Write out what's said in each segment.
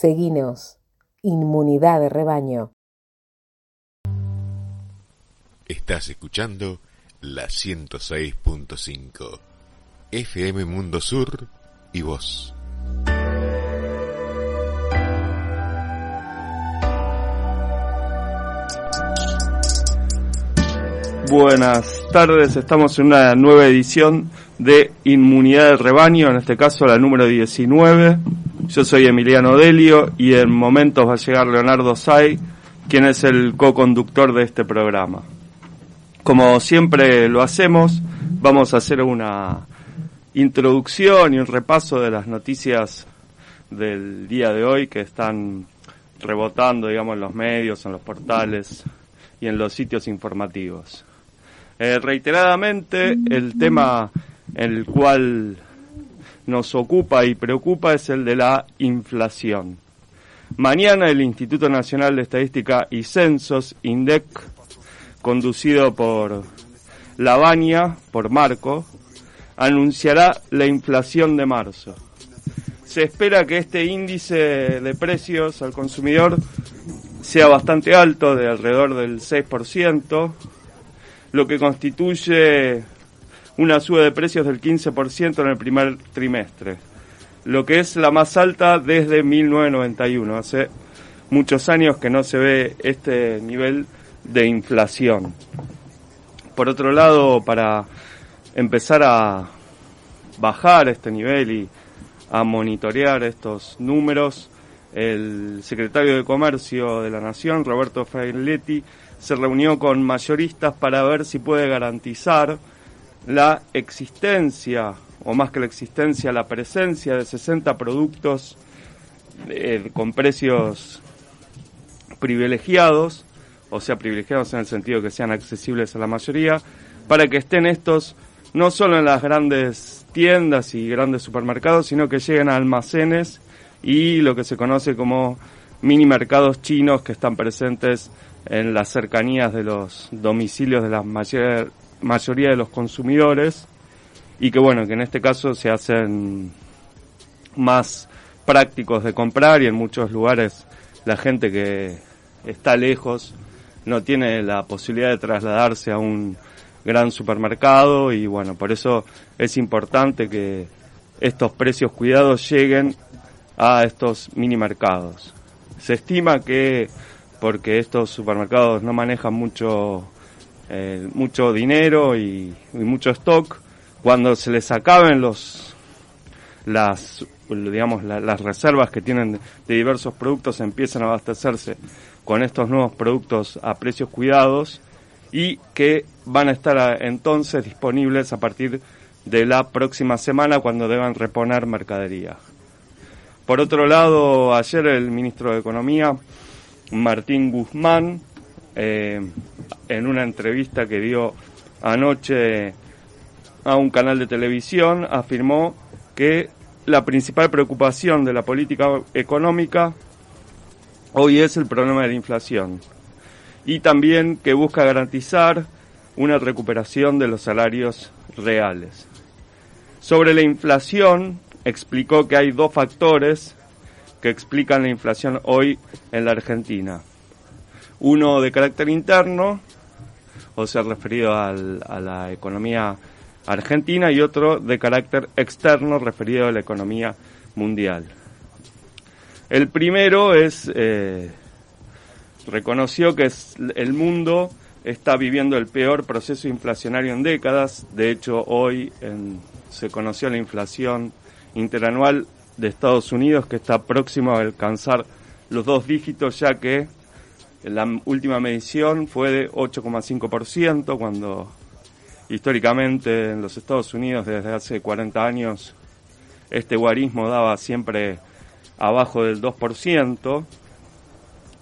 Seguinos. Inmunidad de rebaño. Estás escuchando la 106.5 FM Mundo Sur y vos. Buenas tardes, estamos en una nueva edición de Inmunidad de Rebaño, en este caso la número 19. Yo soy Emiliano Delio y en momentos va a llegar Leonardo Say, quien es el co-conductor de este programa. Como siempre lo hacemos, vamos a hacer una introducción y un repaso de las noticias del día de hoy que están rebotando, digamos, en los medios, en los portales y en los sitios informativos. Eh, reiteradamente, el tema el cual nos ocupa y preocupa es el de la inflación. Mañana el Instituto Nacional de Estadística y Censos, INDEC, conducido por Lavania, por Marco, anunciará la inflación de marzo. Se espera que este índice de precios al consumidor sea bastante alto, de alrededor del 6%, lo que constituye una suba de precios del 15% en el primer trimestre, lo que es la más alta desde 1991. Hace muchos años que no se ve este nivel de inflación. Por otro lado, para empezar a bajar este nivel y a monitorear estos números, el secretario de Comercio de la Nación, Roberto Failetti, se reunió con mayoristas para ver si puede garantizar la existencia, o más que la existencia, la presencia de 60 productos eh, con precios privilegiados, o sea, privilegiados en el sentido que sean accesibles a la mayoría, para que estén estos no solo en las grandes tiendas y grandes supermercados, sino que lleguen a almacenes y lo que se conoce como mini mercados chinos que están presentes en las cercanías de los domicilios de la mayoría de los consumidores y que bueno, que en este caso se hacen más prácticos de comprar y en muchos lugares la gente que está lejos no tiene la posibilidad de trasladarse a un gran supermercado y bueno, por eso es importante que estos precios cuidados lleguen a estos mini mercados. Se estima que porque estos supermercados no manejan mucho, eh, mucho dinero y, mucho stock. Cuando se les acaben los, las, digamos, las reservas que tienen de diversos productos, empiezan a abastecerse con estos nuevos productos a precios cuidados y que van a estar entonces disponibles a partir de la próxima semana cuando deban reponer mercadería. Por otro lado, ayer el ministro de Economía Martín Guzmán, eh, en una entrevista que dio anoche a un canal de televisión, afirmó que la principal preocupación de la política económica hoy es el problema de la inflación y también que busca garantizar una recuperación de los salarios reales. Sobre la inflación, explicó que hay dos factores que explican la inflación hoy en la Argentina. Uno de carácter interno, o sea, referido a la economía argentina, y otro de carácter externo, referido a la economía mundial. El primero es, eh, reconoció que el mundo está viviendo el peor proceso inflacionario en décadas. De hecho, hoy se conoció la inflación interanual de Estados Unidos que está próximo a alcanzar los dos dígitos ya que la última medición fue de 8,5% cuando históricamente en los Estados Unidos desde hace 40 años este guarismo daba siempre abajo del 2%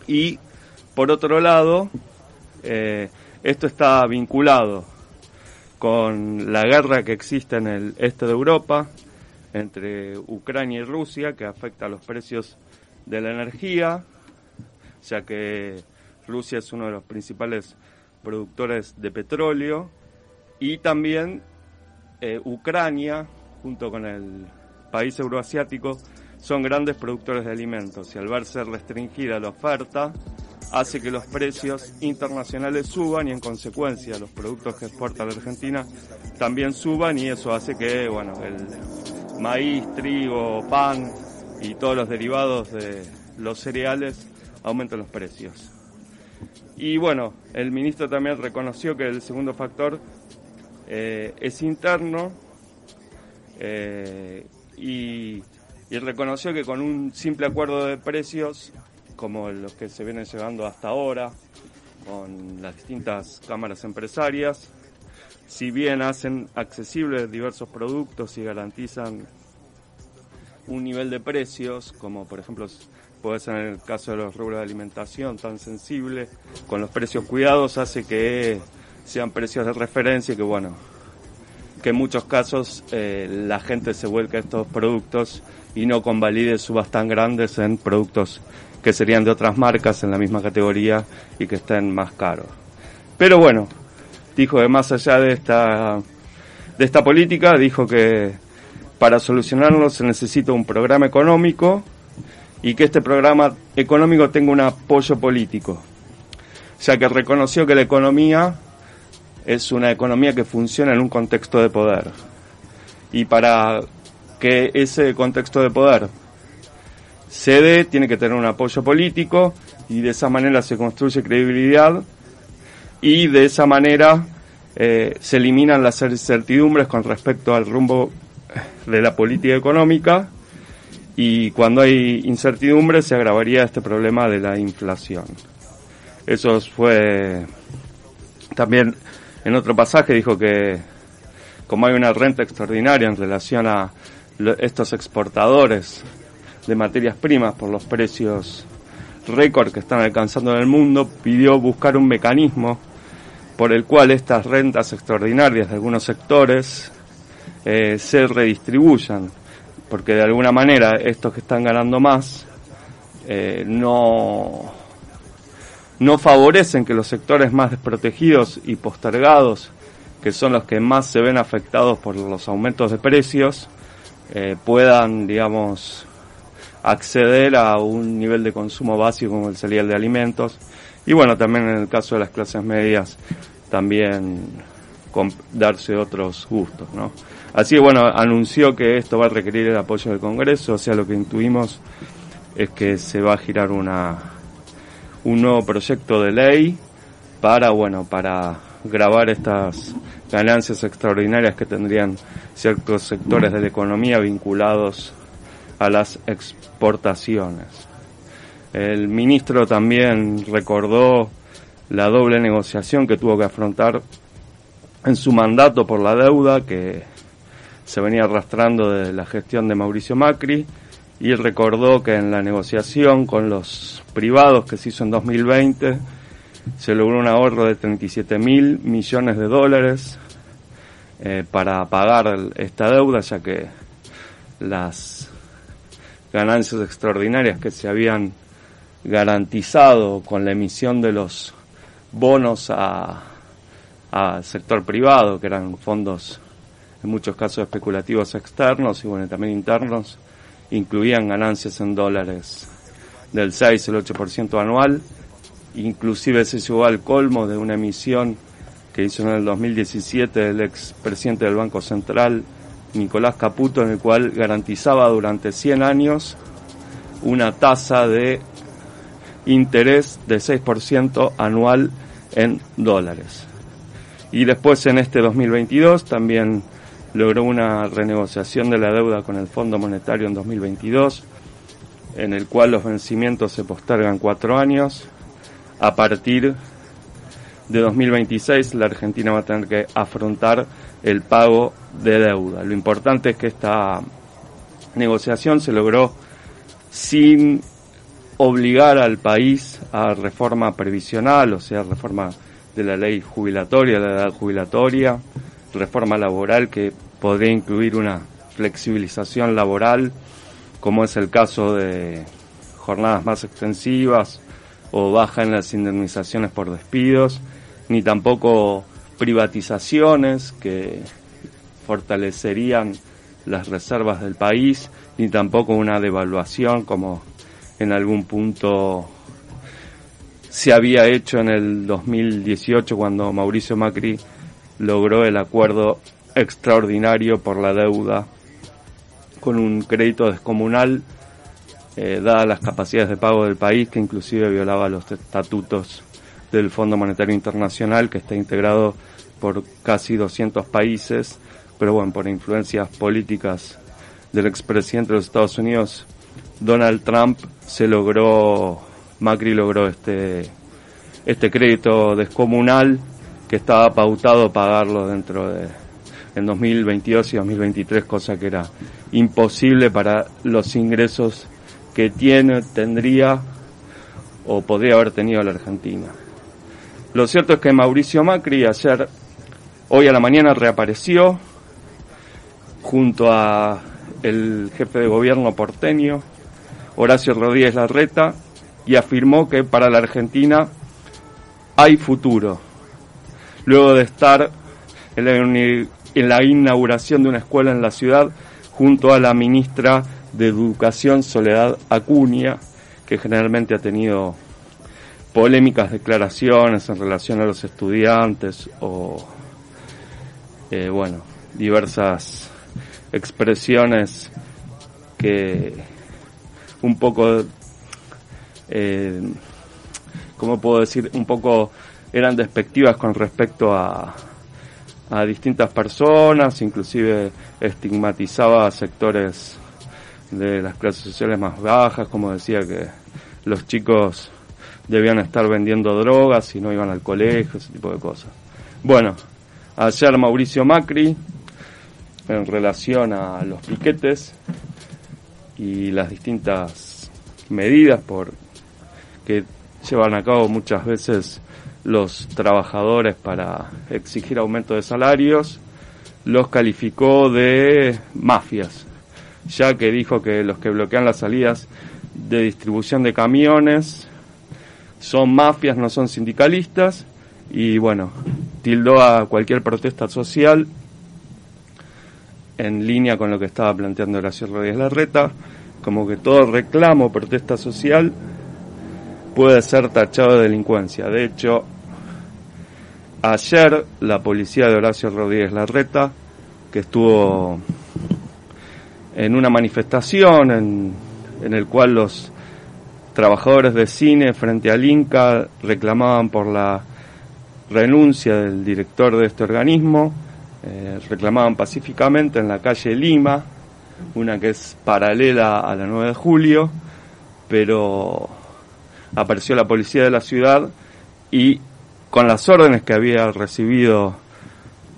y por otro lado eh, esto está vinculado con la guerra que existe en el este de Europa, entre Ucrania y Rusia que afecta los precios de la energía, ya que Rusia es uno de los principales productores de petróleo. Y también eh, Ucrania, junto con el país euroasiático, son grandes productores de alimentos. Y al verse restringida la oferta, hace que los precios internacionales suban y en consecuencia los productos que exporta la Argentina también suban. Y eso hace que, bueno, el maíz, trigo, pan y todos los derivados de los cereales aumenten los precios. Y bueno, el ministro también reconoció que el segundo factor eh, es interno eh, y, y reconoció que con un simple acuerdo de precios, como los que se vienen llevando hasta ahora, con las distintas cámaras empresarias, si bien hacen accesibles diversos productos y garantizan un nivel de precios, como por ejemplo puede ser en el caso de los rubros de alimentación tan sensible, con los precios cuidados hace que sean precios de referencia y que bueno, que en muchos casos eh, la gente se vuelca a estos productos y no convalide subas tan grandes en productos que serían de otras marcas en la misma categoría y que estén más caros. Pero bueno, dijo que más allá de esta, de esta política, dijo que para solucionarlo se necesita un programa económico y que este programa económico tenga un apoyo político, ya que reconoció que la economía es una economía que funciona en un contexto de poder. Y para que ese contexto de poder se dé, tiene que tener un apoyo político y de esa manera se construye credibilidad y de esa manera eh, se eliminan las incertidumbres con respecto al rumbo de la política económica y cuando hay incertidumbre se agravaría este problema de la inflación. Eso fue también en otro pasaje dijo que como hay una renta extraordinaria en relación a estos exportadores de materias primas por los precios récord que están alcanzando en el mundo, pidió buscar un mecanismo por el cual estas rentas extraordinarias de algunos sectores eh, se redistribuyan porque de alguna manera estos que están ganando más eh, no, no favorecen que los sectores más desprotegidos y postergados, que son los que más se ven afectados por los aumentos de precios, eh, puedan, digamos, acceder a un nivel de consumo básico como el cereal de alimentos. Y bueno, también en el caso de las clases medias, también darse otros gustos, ¿no? Así que bueno, anunció que esto va a requerir el apoyo del Congreso, o sea, lo que intuimos es que se va a girar una un nuevo proyecto de ley para bueno, para grabar estas ganancias extraordinarias que tendrían ciertos sectores de la economía vinculados a las exportaciones. El ministro también recordó la doble negociación que tuvo que afrontar en su mandato por la deuda que se venía arrastrando de la gestión de Mauricio Macri y recordó que en la negociación con los privados que se hizo en 2020 se logró un ahorro de 37 mil millones de dólares eh, para pagar esta deuda, ya que las ganancias extraordinarias que se habían garantizado con la emisión de los bonos a, a sector privado, que eran fondos en muchos casos especulativos externos y bueno, también internos, incluían ganancias en dólares del 6 el 8% anual, inclusive se llegó al colmo de una emisión que hizo en el 2017 el ex presidente del Banco Central, Nicolás Caputo, en el cual garantizaba durante 100 años una tasa de interés de 6% anual en dólares. Y después en este 2022 también logró una renegociación de la deuda con el Fondo Monetario en 2022, en el cual los vencimientos se postergan cuatro años. A partir de 2026 la Argentina va a tener que afrontar el pago de deuda. Lo importante es que esta negociación se logró sin obligar al país a reforma previsional, o sea, reforma de la ley jubilatoria, de la edad jubilatoria, reforma laboral que podría incluir una flexibilización laboral, como es el caso de jornadas más extensivas o baja en las indemnizaciones por despidos, ni tampoco privatizaciones que fortalecerían las reservas del país, ni tampoco una devaluación como en algún punto se había hecho en el 2018 cuando Mauricio Macri logró el acuerdo extraordinario por la deuda. Con un crédito descomunal eh, dadas las capacidades de pago del país que inclusive violaba los estatutos del Fondo Monetario Internacional que está integrado por casi 200 países, pero bueno, por influencias políticas del expresidente de los Estados Unidos, Donald Trump, se logró, Macri logró este, este crédito descomunal que estaba pautado pagarlo dentro de en 2022 y 2023, cosa que era imposible para los ingresos que tiene, tendría o podría haber tenido la Argentina. Lo cierto es que Mauricio Macri ayer, hoy a la mañana reapareció junto a el jefe de gobierno porteño, Horacio Rodríguez Larreta, y afirmó que para la Argentina hay futuro. Luego de estar en la, en la inauguración de una escuela en la ciudad junto a la ministra de Educación Soledad Acuña, que generalmente ha tenido polémicas declaraciones en relación a los estudiantes o, eh, bueno, diversas expresiones que un poco, eh, ¿cómo puedo decir? Un poco eran despectivas con respecto a, a distintas personas, inclusive estigmatizaba a sectores de las clases sociales más bajas, como decía que los chicos debían estar vendiendo drogas y no iban al colegio, ese tipo de cosas. Bueno, ayer Mauricio Macri, en relación a los piquetes y las distintas medidas por que llevan a cabo muchas veces los trabajadores para exigir aumento de salarios, los calificó de mafias, ya que dijo que los que bloquean las salidas de distribución de camiones son mafias, no son sindicalistas, y bueno, tildó a cualquier protesta social en línea con lo que estaba planteando Horacio Rodríguez Larreta, como que todo reclamo, protesta social, puede ser tachado de delincuencia. De hecho, ayer la policía de Horacio Rodríguez Larreta, que estuvo en una manifestación en, en el cual los trabajadores de cine frente al Inca reclamaban por la renuncia del director de este organismo, eh, reclamaban pacíficamente en la calle Lima, una que es paralela a la 9 de julio, pero apareció la policía de la ciudad y con las órdenes que había recibido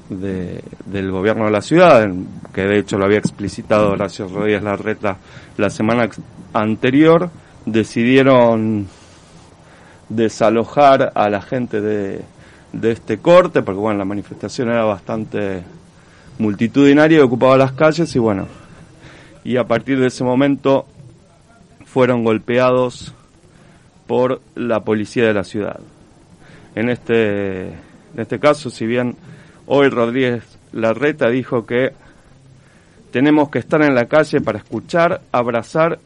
del gobierno de la ciudad, que de hecho lo había explicitado Horacio Rodríguez Larreta la semana anterior, decidieron desalojar a la gente de, de este corte, porque bueno, la manifestación era bastante multitudinaria y ocupaba las calles y bueno, y a partir de ese momento fueron golpeados por la policía de la ciudad. En este, en este caso, si bien hoy Rodríguez Larreta dijo que tenemos que estar en la calle para escuchar, abrazar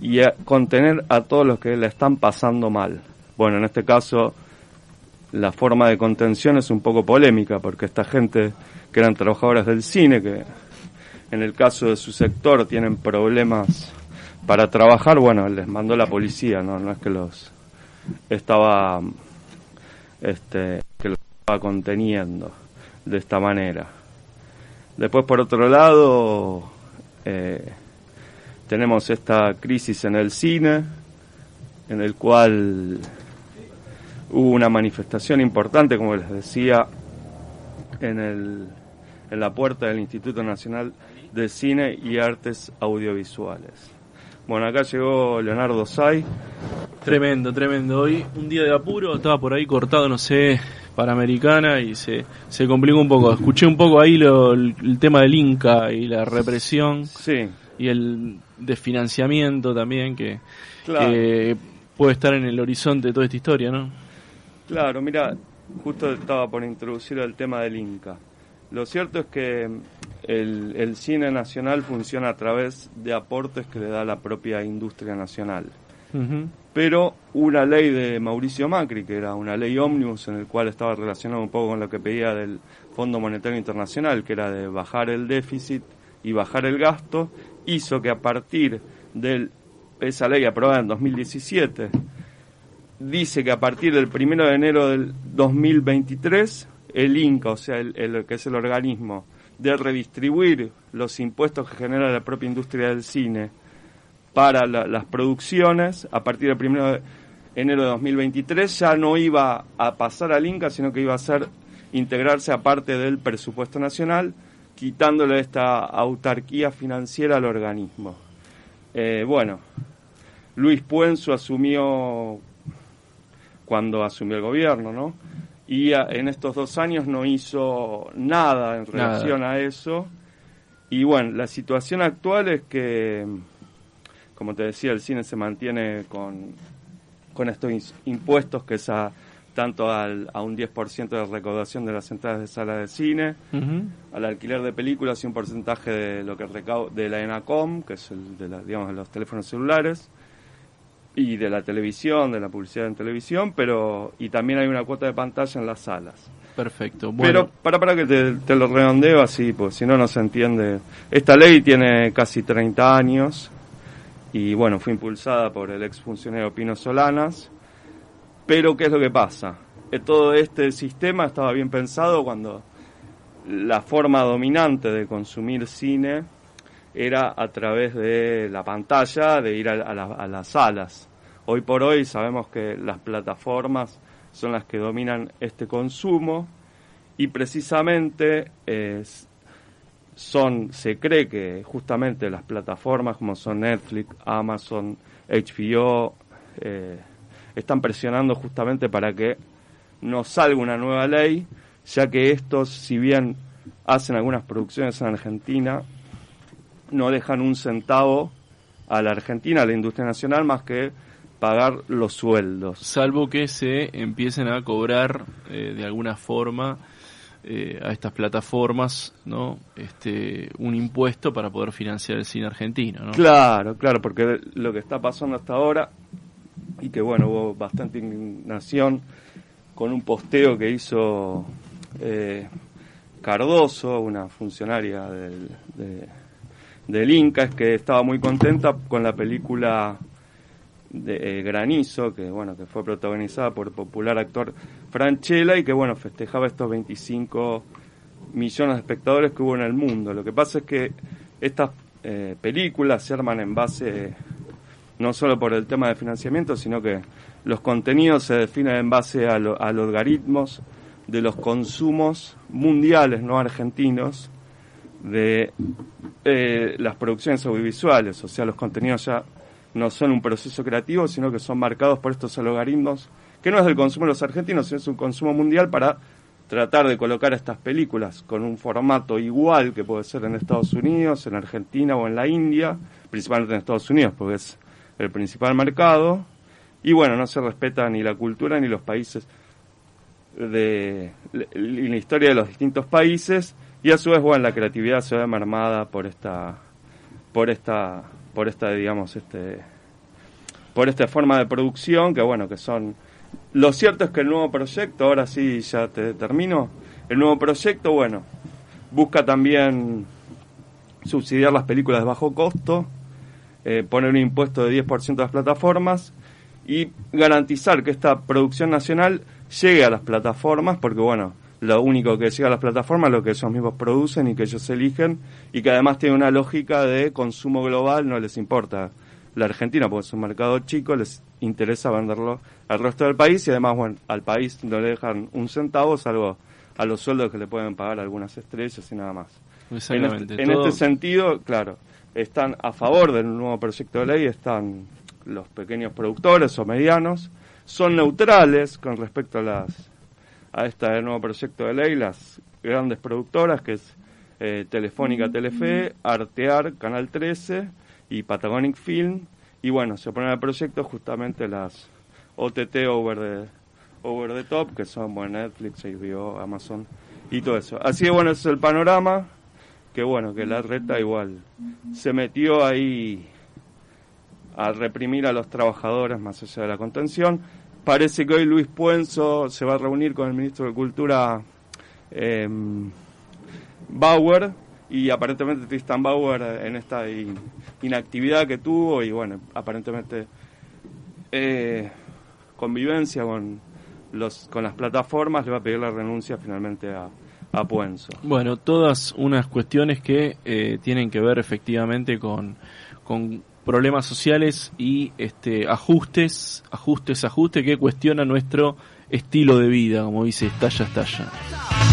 y contener a todos los que le están pasando mal. Bueno, en este caso la forma de contención es un poco polémica porque esta gente que eran trabajadores del cine, que en el caso de su sector tienen problemas para trabajar, bueno, les mandó la policía, no, no es que los estaba este que los estaba conteniendo de esta manera. Después por otro lado eh, tenemos esta crisis en el cine, en el cual hubo una manifestación importante, como les decía, en, el, en la puerta del Instituto Nacional de Cine y Artes Audiovisuales. Bueno, acá llegó Leonardo Say. Tremendo, tremendo. Hoy un día de apuro, estaba por ahí cortado, no sé, para Americana y se, se complicó un poco. Escuché un poco ahí lo, el tema del Inca y la represión. Sí. Y el desfinanciamiento también que, puede estar en el horizonte de toda esta historia, ¿no? Claro, mira, justo estaba por introducir el tema del Inca. Lo cierto es que el, el cine nacional funciona a través de aportes que le da la propia industria nacional. Pero una ley de Mauricio Macri, que era una ley ómnibus en el cual estaba relacionado un poco con lo que pedía del Fondo Monetario Internacional, que era de bajar el déficit y bajar el gasto, hizo que a partir de esa ley aprobada en 2017, dice que a partir del 1 de enero del 2023, el INCA, o sea, el, el que es el organismo de redistribuir los impuestos que genera la propia industria del cine para la- las producciones, a partir del 1 de enero de 2023, ya no iba a pasar al INCA, sino que iba a ser integrarse a parte del presupuesto nacional, quitándole esta autarquía financiera al organismo. Eh, bueno, Luis Puenzo asumió cuando asumió el gobierno, ¿no? Y a- en estos dos años no hizo nada en Nada. relación a eso. Y bueno, la situación actual es que, como te decía, el cine se mantiene con, con estos impuestos que es a, tanto al, a un 10% de recaudación de las entradas de sala de cine, al alquiler de películas y un porcentaje de lo que recau de la ENACOM, que es el de, la- digamos, los teléfonos celulares, y de la televisión, de la publicidad en televisión, pero y también hay una cuota de pantalla en las salas. Perfecto. Pero Bueno, para para que te, te lo redondeo así, pues si no no se entiende. Esta ley tiene casi 30 años y bueno, fue impulsada por el exfuncionario Pino Solanas. Pero ¿qué es lo que pasa? Eh, todo este sistema estaba bien pensado cuando la forma dominante de consumir cine era a través de la pantalla, de ir a, a la- a las salas. Hoy por hoy sabemos que las plataformas son las que dominan este consumo y precisamente eh, son, se cree que justamente las plataformas como son Netflix, Amazon, HBO, eh, están presionando justamente para que no salga una nueva ley, ya que estos, si bien hacen algunas producciones en Argentina, no dejan un centavo a la Argentina, a la industria nacional, más que pagar los sueldos. salvo que se empiecen a cobrar eh, de alguna forma eh, a estas plataformas, ¿no? Este, un impuesto para poder financiar el cine argentino, ¿no? Claro, claro, porque lo que está pasando hasta ahora, y que bueno, hubo bastante indignación con un posteo que hizo eh, Cardoso, una funcionaria del, de- del Inca, es que estaba muy contenta con la película de eh, Granizo, que bueno, que fue protagonizada por el popular actor Franchella y que bueno, festejaba estos 25 millones de espectadores que hubo en el mundo. Lo que pasa es que estas eh, películas se arman en base no solo por el tema de financiamiento, sino que los contenidos se definen en base a, lo- a los algoritmos de los consumos mundiales, no argentinos, de eh, las producciones audiovisuales. O sea, los contenidos ya no son un proceso creativo, sino que son marcados por estos algoritmos, que no es del consumo de los argentinos, sino es un consumo mundial para tratar de colocar estas películas con un formato igual que puede ser en Estados Unidos, en Argentina o en la India, principalmente en Estados Unidos, porque es el principal mercado. Y bueno, no se respeta ni la cultura ni los países de la historia de los distintos países y a su vez bueno la creatividad se ve mermada por esta por esta por esta digamos este por esta forma de producción que bueno que son lo cierto es que el nuevo proyecto ahora sí ya te termino el nuevo proyecto bueno busca también subsidiar las películas de bajo costo eh, poner un impuesto de 10% a las plataformas y garantizar que esta producción nacional llegue a las plataformas, porque bueno, lo único que llega a las plataformas es lo que ellos mismos producen y que ellos eligen, y que además tiene una lógica de consumo global, no les importa la Argentina, porque es un mercado chico, les interesa venderlo al resto del país, y además, bueno, al país no le dejan un centavo, salvo a los sueldos que le pueden pagar algunas estrellas y nada más. En Exactamente. este, en este sentido, claro, están a favor del nuevo proyecto de ley, están los pequeños productores o medianos, son neutrales con respecto a las a este nuevo proyecto de ley, las grandes productoras que es eh, Telefónica Telefe, Artear, Canal 13 y Patagonic Film, y bueno, se oponen al proyecto justamente las OTT over the, over the top, que son bueno, Netflix, HBO, Amazon y todo eso. Así que bueno, ese es el panorama, que bueno, que la reta igual se metió ahí a reprimir a los trabajadores más allá de la contención. Parece que hoy Luis Puenzo se va a reunir con el ministro de Cultura eh, Bauer y aparentemente Tristan Bauer en esta inactividad que tuvo y bueno, aparentemente eh, convivencia con los con las plataformas le va a pedir la renuncia finalmente a, a Puenzo. Bueno, todas unas cuestiones que eh, tienen que ver efectivamente con, con problemas sociales y este ajustes, ajustes, ajustes que cuestionan nuestro estilo de vida, como dice estalla, estalla.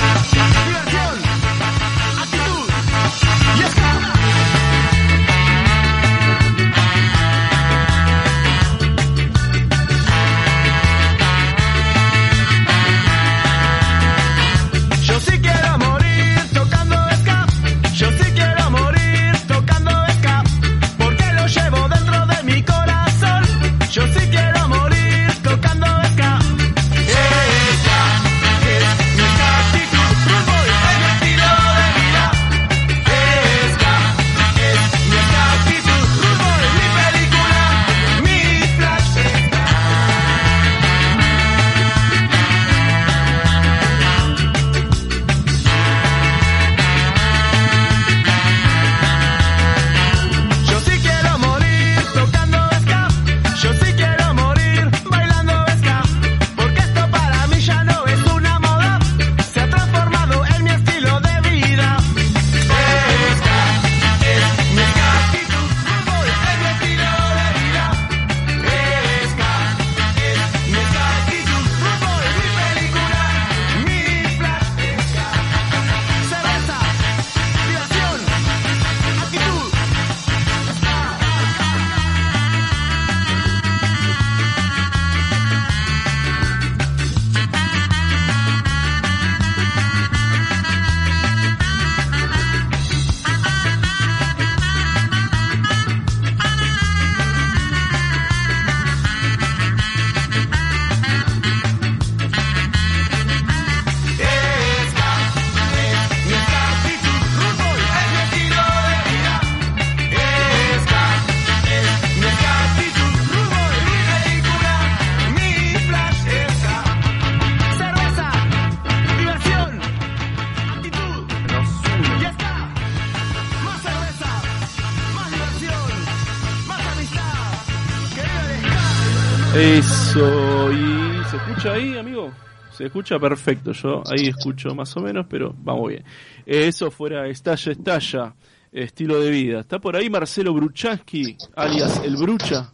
Escucha ahí, amigo. Se escucha perfecto, yo ahí escucho más o menos, pero vamos bien. Eso fuera estalla, estalla, estilo de vida. Está por ahí Marcelo Bruchaski, alias El Brucha.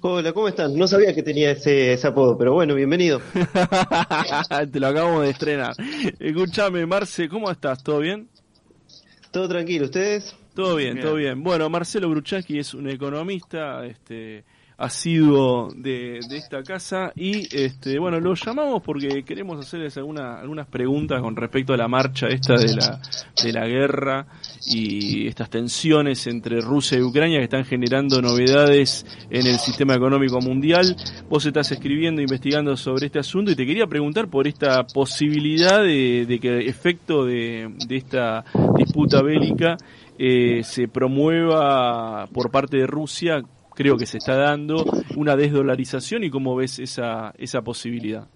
Hola, ¿cómo están? No sabía que tenía ese, ese apodo, pero bueno, bienvenido. Te lo acabamos de estrenar. Escúchame, Marce, ¿cómo estás? ¿Todo bien? Todo tranquilo, ¿ustedes? Todo bien, todo bien. Bueno, Marcelo Bruchaski es un economista, este asiduo de, de esta casa y este bueno lo llamamos porque queremos hacerles alguna, algunas preguntas con respecto a la marcha esta de la de la guerra y estas tensiones entre Rusia y Ucrania que están generando novedades en el sistema económico mundial. Vos estás escribiendo, investigando sobre este asunto y te quería preguntar por esta posibilidad de, de que efecto de, esta disputa bélica eh, se promueva por parte de Rusia creo que se está dando una desdolarización y cómo ves esa, esa posibilidad.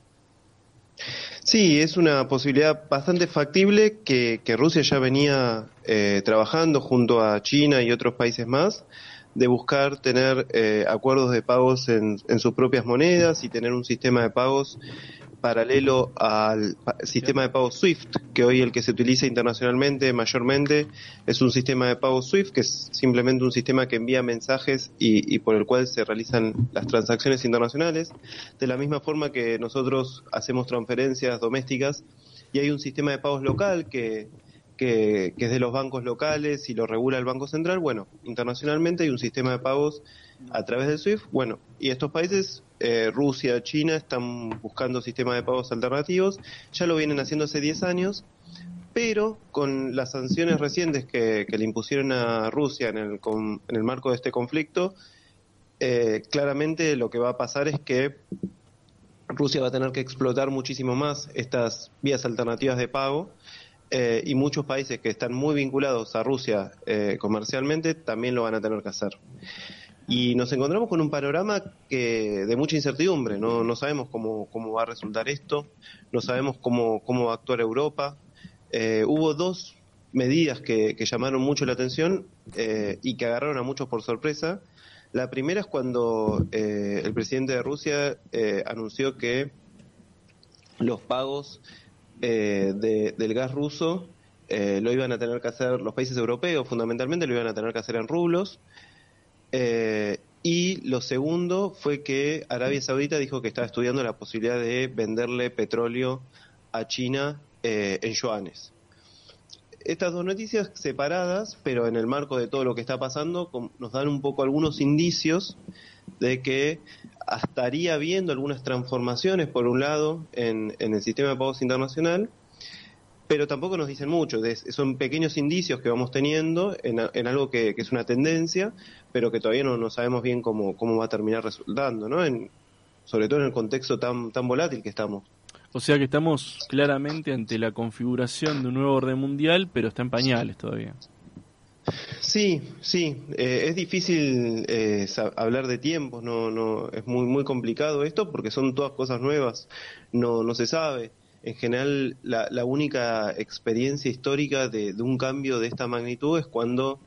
Sí, es una posibilidad bastante factible que, Rusia ya venía eh, trabajando junto a China y otros países más de buscar tener eh, acuerdos de pagos en, en, sus propias monedas y tener un sistema de pagos paralelo al sistema de pago SWIFT, que hoy el que se utiliza internacionalmente mayormente es un sistema de pago SWIFT, que es simplemente un sistema que envía mensajes y, por el cual se realizan las transacciones internacionales, de la misma forma que nosotros hacemos transferencias domésticas y hay un sistema de pagos local que, que, que es de los bancos locales y lo regula el Banco Central. Bueno, internacionalmente hay un sistema de pagos a través del SWIFT. Bueno, y estos países eh, Rusia, China están buscando sistemas de pagos alternativos, ya lo vienen haciendo hace 10 años, pero con las sanciones recientes que, le impusieron a Rusia en el, en el marco de este conflicto, eh, claramente lo que va a pasar es que Rusia va a tener que explotar muchísimo más estas vías alternativas de pago eh, y muchos países que están muy vinculados a Rusia eh, comercialmente también lo van a tener que hacer. Y nos encontramos con un panorama que de mucha incertidumbre, no, no sabemos cómo, cómo va a resultar esto, no sabemos cómo, cómo va a actuar Europa. Eh, hubo dos medidas que, llamaron mucho la atención y que agarraron a muchos por sorpresa. La primera es cuando el presidente de Rusia anunció que los pagos eh, del gas ruso eh, lo iban a tener que hacer los países europeos, fundamentalmente lo iban a tener que hacer en rublos. Eh, y lo segundo fue que Arabia Saudita dijo que estaba estudiando la posibilidad de venderle petróleo a China en yuanes. Estas dos noticias separadas, pero en el marco de todo lo que está pasando, nos dan un poco algunos indicios de que estaría viendo algunas transformaciones, por un lado, en, el sistema de pagos internacional, pero tampoco nos dicen mucho. son pequeños indicios que vamos teniendo en, algo que, es una tendencia, pero que todavía no, no sabemos bien cómo, cómo va a terminar resultando, ¿no? En, sobre todo en el contexto tan, tan volátil que estamos. O sea que estamos claramente ante la configuración de un nuevo orden mundial, pero está en pañales todavía. Sí, sí, eh, es difícil eh, hablar de tiempos, no, no, es muy, muy complicado esto porque son todas cosas nuevas, no, no se sabe. En general, la, la única experiencia histórica de, un cambio de esta magnitud es cuando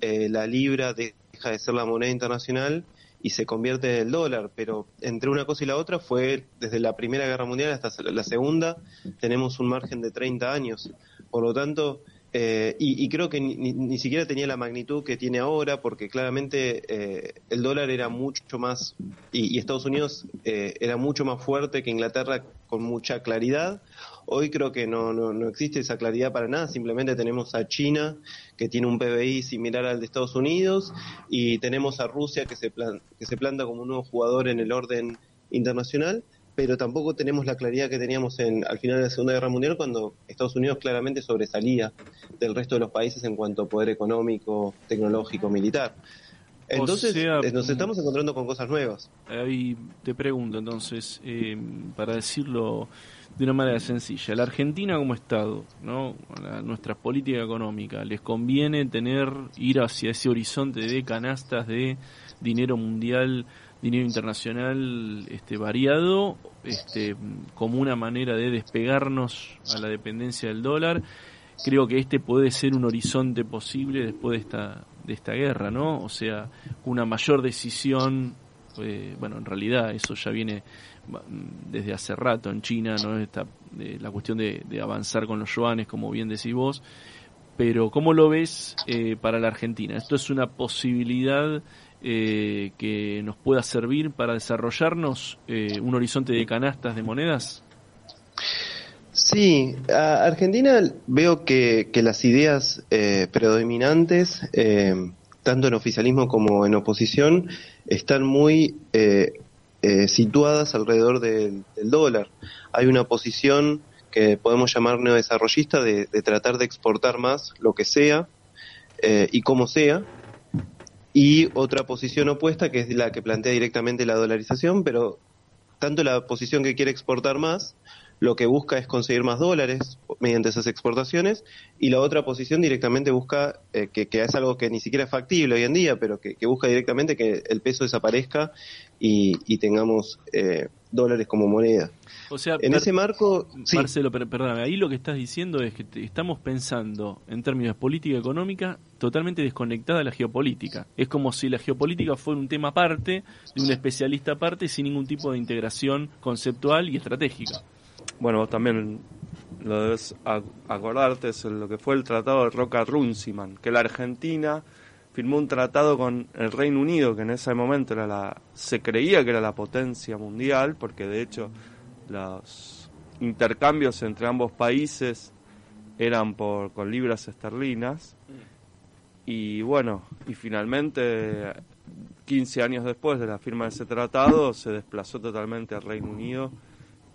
eh, la libra deja de ser la moneda internacional y se convierte en el dólar, pero entre una cosa y la otra fue desde la Primera Guerra Mundial hasta la Segunda, tenemos un margen de 30 años. Por lo tanto, eh, y, creo que ni, siquiera tenía la magnitud que tiene ahora, porque claramente eh, el dólar era mucho más, y, Estados Unidos eh, era mucho más fuerte que Inglaterra con mucha claridad. Hoy creo que no, no, existe esa claridad para nada, simplemente tenemos a China, que tiene un PBI similar al de Estados Unidos, y tenemos a Rusia, que se, que se planta como un nuevo jugador en el orden internacional pero tampoco tenemos la claridad que teníamos en, al final de la Segunda Guerra Mundial cuando Estados Unidos claramente sobresalía del resto de los países en cuanto a poder económico, tecnológico, militar. Entonces eh, nos estamos encontrando con cosas nuevas. Ahí te pregunto entonces, eh, para decirlo de una manera sencilla, la Argentina como Estado, ¿no? nuestra política económica, ¿les conviene tener, ir hacia ese horizonte de canastas de dinero mundial dinero internacional este, variado este, como una manera de despegarnos a la dependencia del dólar. Creo que este puede ser un horizonte posible después de esta, de esta guerra, ¿no? O sea, una mayor decisión, eh, bueno, en realidad eso ya viene desde hace rato en China, ¿no? Esta, la cuestión de, avanzar con los yuanes, como bien decís vos, pero ¿cómo lo ves eh, para la Argentina? ¿Esto es una posibilidad eh, que nos pueda servir para desarrollarnos eh, un horizonte de canastas de monedas? Sí, a Argentina veo que, las ideas eh, predominantes, tanto en oficialismo como en oposición, están muy situadas alrededor del, dólar. Hay una posición que podemos llamar neodesarrollista de, de tratar de exportar más lo que sea y como sea, y otra posición opuesta que es la que plantea directamente la dolarización, pero tanto la posición que quiere exportar más, lo que busca es conseguir más dólares mediante esas exportaciones, y la otra posición directamente busca, eh, que, es algo que ni siquiera es factible hoy en día, pero que, busca directamente que el peso desaparezca y, tengamos eh, dólares como moneda. O sea, en ese marco, Marcelo, perdóname, ahí lo que estás diciendo es que estamos pensando en términos de política económica totalmente desconectada de la geopolítica. Es como si la geopolítica fuera un tema aparte, de un especialista aparte, sin ningún tipo de integración conceptual y estratégica. Bueno, vos también lo debes acordarte, es lo que fue el Tratado de Roca-Runciman, que la Argentina firmó un tratado con el Reino Unido, que en ese momento era la, se creía que era la potencia mundial, porque de hecho los intercambios entre ambos países eran por con libras esterlinas. Y bueno y finalmente 15 años después de la firma de ese tratado se desplazó totalmente al Reino Unido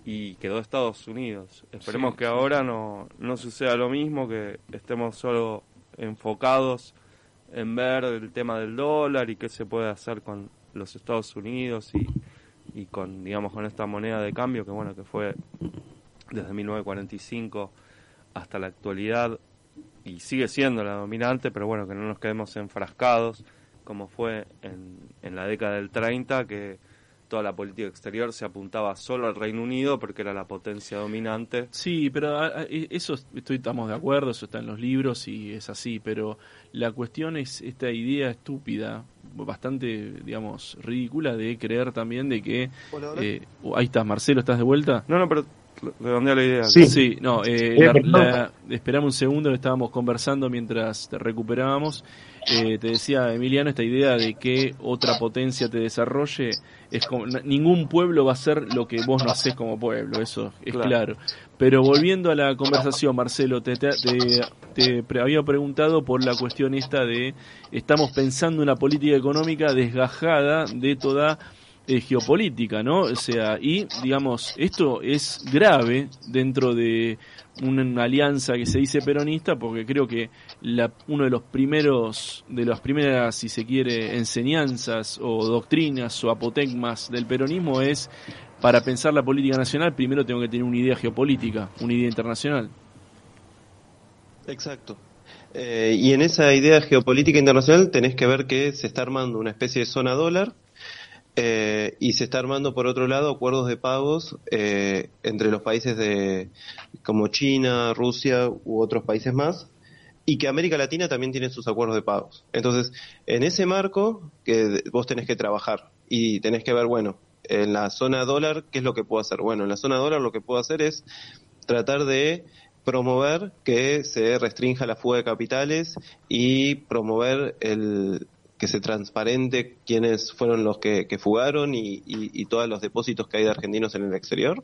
y quedó Estados Unidos. Esperemos que ahora no no suceda lo mismo que estemos solo enfocados en ver el tema del dólar y qué se puede hacer con los Estados Unidos y y con, digamos, con esta moneda de cambio que, bueno, que fue desde 1945 hasta la actualidad y sigue siendo la dominante, pero bueno, que no nos quedemos enfrascados como fue en, en la década del 30, que toda la política exterior se apuntaba solo al Reino Unido porque era la potencia dominante. Sí, pero e, eso estoy, estamos de acuerdo, eso está en los libros y es así, pero la cuestión es esta idea estúpida, bastante, digamos, ridícula de creer también de que... Eh, ahí estás, Marcelo, ¿estás de vuelta? No, no, pero redondea la idea. Sí, sí no, eh, esperamos un segundo, estábamos conversando mientras te recuperábamos. Eh, te decía Emiliano, esta idea de que otra potencia te desarrolle, es como, ningún pueblo va a ser lo que vos no haces como pueblo, eso es claro. Pero volviendo a la conversación, Marcelo, te, te, te, había preguntado por la cuestión esta de, estamos pensando una política económica desgajada de toda eh, geopolítica, ¿no? O sea, y digamos, esto es grave dentro de una alianza que se dice peronista, porque creo que la, uno de los primeros, de las primeras, si se quiere, enseñanzas o doctrinas o apotegmas del peronismo es, para pensar la política nacional, primero tengo que tener una idea geopolítica, una idea internacional. Exacto. Eh, y en esa idea geopolítica internacional tenés que ver que se está armando una especie de zona dólar eh, y se está armando por otro lado acuerdos de pagos eh, entre los países de como China, Rusia u otros países más y que América Latina también tiene sus acuerdos de pagos. Entonces, en ese marco que vos tenés que trabajar y tenés que ver, bueno, en la zona dólar, ¿qué es lo que puedo hacer? Bueno, en la zona dólar lo que puedo hacer es tratar de promover que se restrinja la fuga de capitales y promover el, que se transparente quiénes fueron los que, fugaron y, todos los depósitos que hay de argentinos en el exterior.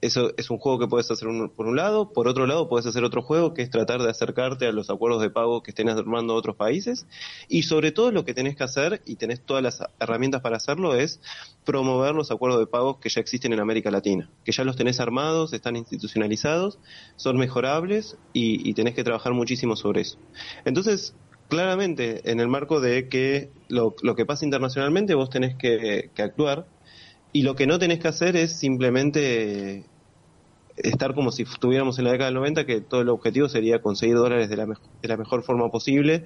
Eso es un juego que puedes hacer por un lado. Por otro lado, puedes hacer otro juego que es tratar de acercarte a los acuerdos de pago que estén armando otros países. Y sobre todo lo que tenés que hacer, y tenés todas las herramientas para hacerlo, es promover los acuerdos de pagos que ya existen en América Latina. Que ya los tenés armados, están institucionalizados, son mejorables y tenés que trabajar muchísimo sobre eso. Entonces, claramente en el marco de que lo, que pasa internacionalmente vos tenés que, actuar y lo que no tenés que hacer es simplemente estar como si estuviéramos en la década del 90, que todo el objetivo sería conseguir dólares de la, de la mejor forma posible,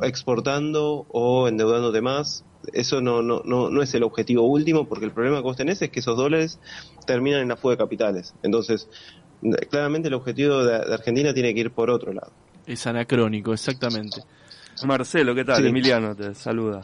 exportando o endeudándote más. Eso no, no, no, no es el objetivo último, porque el problema que vos tenés es que esos dólares terminan en la fuga de capitales. Entonces, claramente el objetivo de Argentina tiene que ir por otro lado. Es anacrónico, exactamente. Marcelo, ¿qué tal? Emiliano te saluda.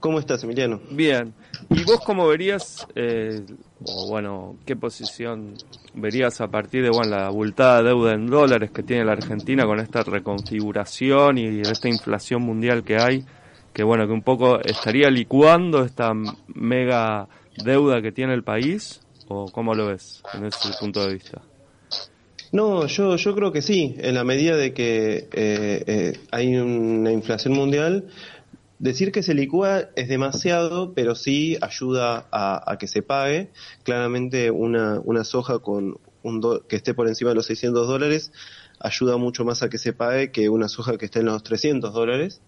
¿Cómo estás, Emiliano? Bien. ¿Y vos cómo verías, eh, o bueno, qué posición verías a partir de bueno, la abultada deuda en dólares que tiene la Argentina con esta reconfiguración y esta inflación mundial que hay? Que bueno, que un poco estaría licuando esta mega deuda que tiene el país, o cómo lo ves en ese punto de vista? No, yo, yo creo que sí, en la medida de que eh, eh, hay una inflación mundial, decir que se licúa es demasiado, pero sí ayuda a, que se pague. Claramente una, soja con un que esté por encima de los 600 dólares ayuda mucho más a que se pague que una soja que esté en los 300 dólares.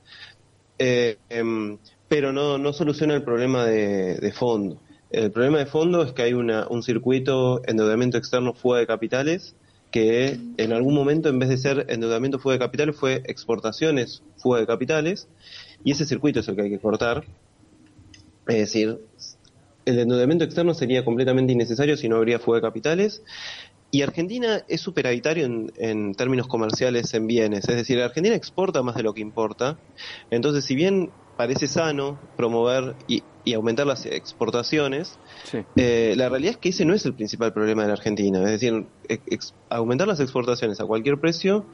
Eh, em, pero no, soluciona el problema de, de, fondo. El problema de fondo es que hay una, un circuito endeudamiento externo fuera de capitales que en algún momento en vez de ser endeudamiento fuga de capitales fue exportaciones fuga de capitales y ese circuito es el que hay que cortar. Es decir, el endeudamiento externo sería completamente innecesario si no habría fuga de capitales y Argentina es superavitario en, en, términos comerciales en bienes, es decir, Argentina exporta más de lo que importa. Entonces, si bien parece sano promover y, aumentar las exportaciones, eh, la realidad es que ese no es el principal problema de la Argentina. Es decir, aumentar las exportaciones a cualquier precio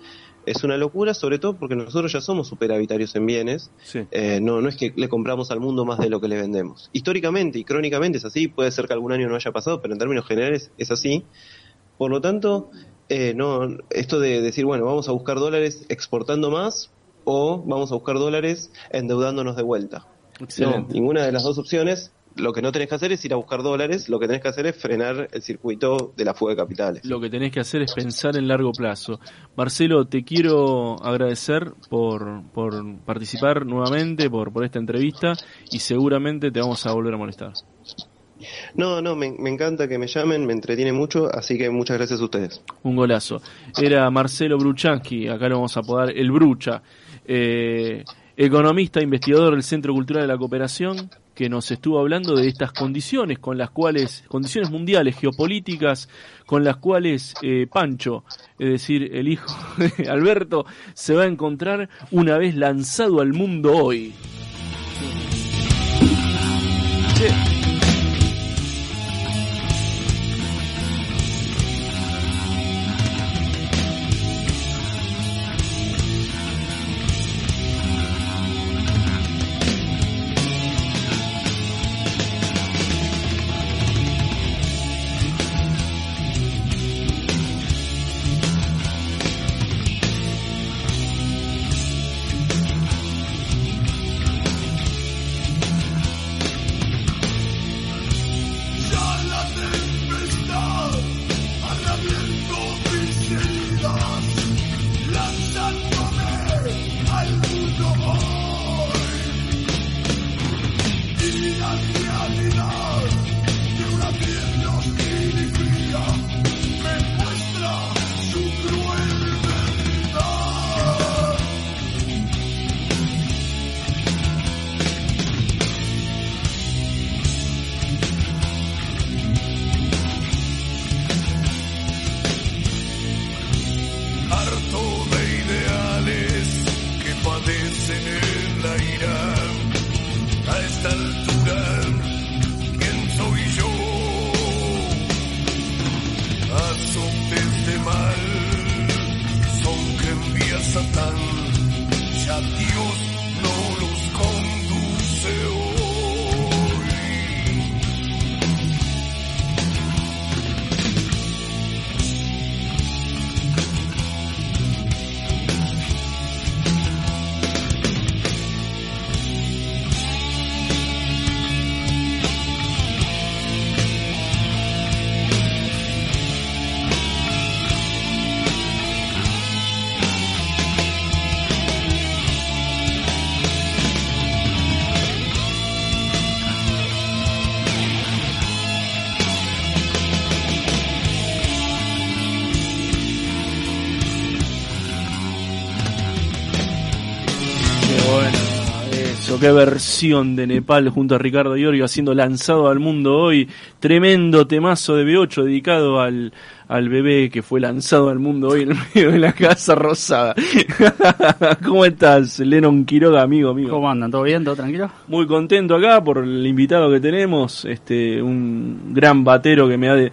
es una locura, sobre todo porque nosotros ya somos superavitarios en bienes. Eh, no, no es que le compramos al mundo más de lo que le vendemos. Históricamente y crónicamente es así, puede ser que algún año no haya pasado, pero en términos generales es así. Por lo tanto, eh, no, esto de decir, bueno, vamos a buscar dólares exportando más, o vamos a buscar dólares endeudándonos de vuelta. No, ninguna de las dos opciones. Lo que no tenés que hacer es ir a buscar dólares, lo que tenés que hacer es frenar el circuito de la fuga de capitales. Lo que tenés que hacer es pensar en largo plazo. Marcelo, te quiero agradecer por, por participar nuevamente, por, por esta entrevista y seguramente te vamos a volver a molestar. No, no, me, encanta que me llamen, me entretiene mucho, así que muchas gracias a ustedes. Un golazo. Era Marcelo Bruchansky, acá lo vamos a apodar el Brucha, eh, economista, investigador del Centro Cultural de la Cooperación, que nos estuvo hablando de estas condiciones con las cuales, condiciones mundiales, geopolíticas, con las cuales eh, Pancho, es decir, el hijo de Alberto, se va a encontrar una vez lanzado al mundo hoy. Qué versión de Nepal junto a Ricardo Iorio haciendo lanzado al mundo hoy. Tremendo temazo de B8 dedicado al, al bebé que fue lanzado al mundo hoy en el medio de la casa rosada. ¿Cómo estás, Lennon Quiroga, amigo mío? ¿Cómo andan? ¿Todo bien? ¿Todo tranquilo? Muy contento acá por el invitado que tenemos, este un gran batero que me ha de,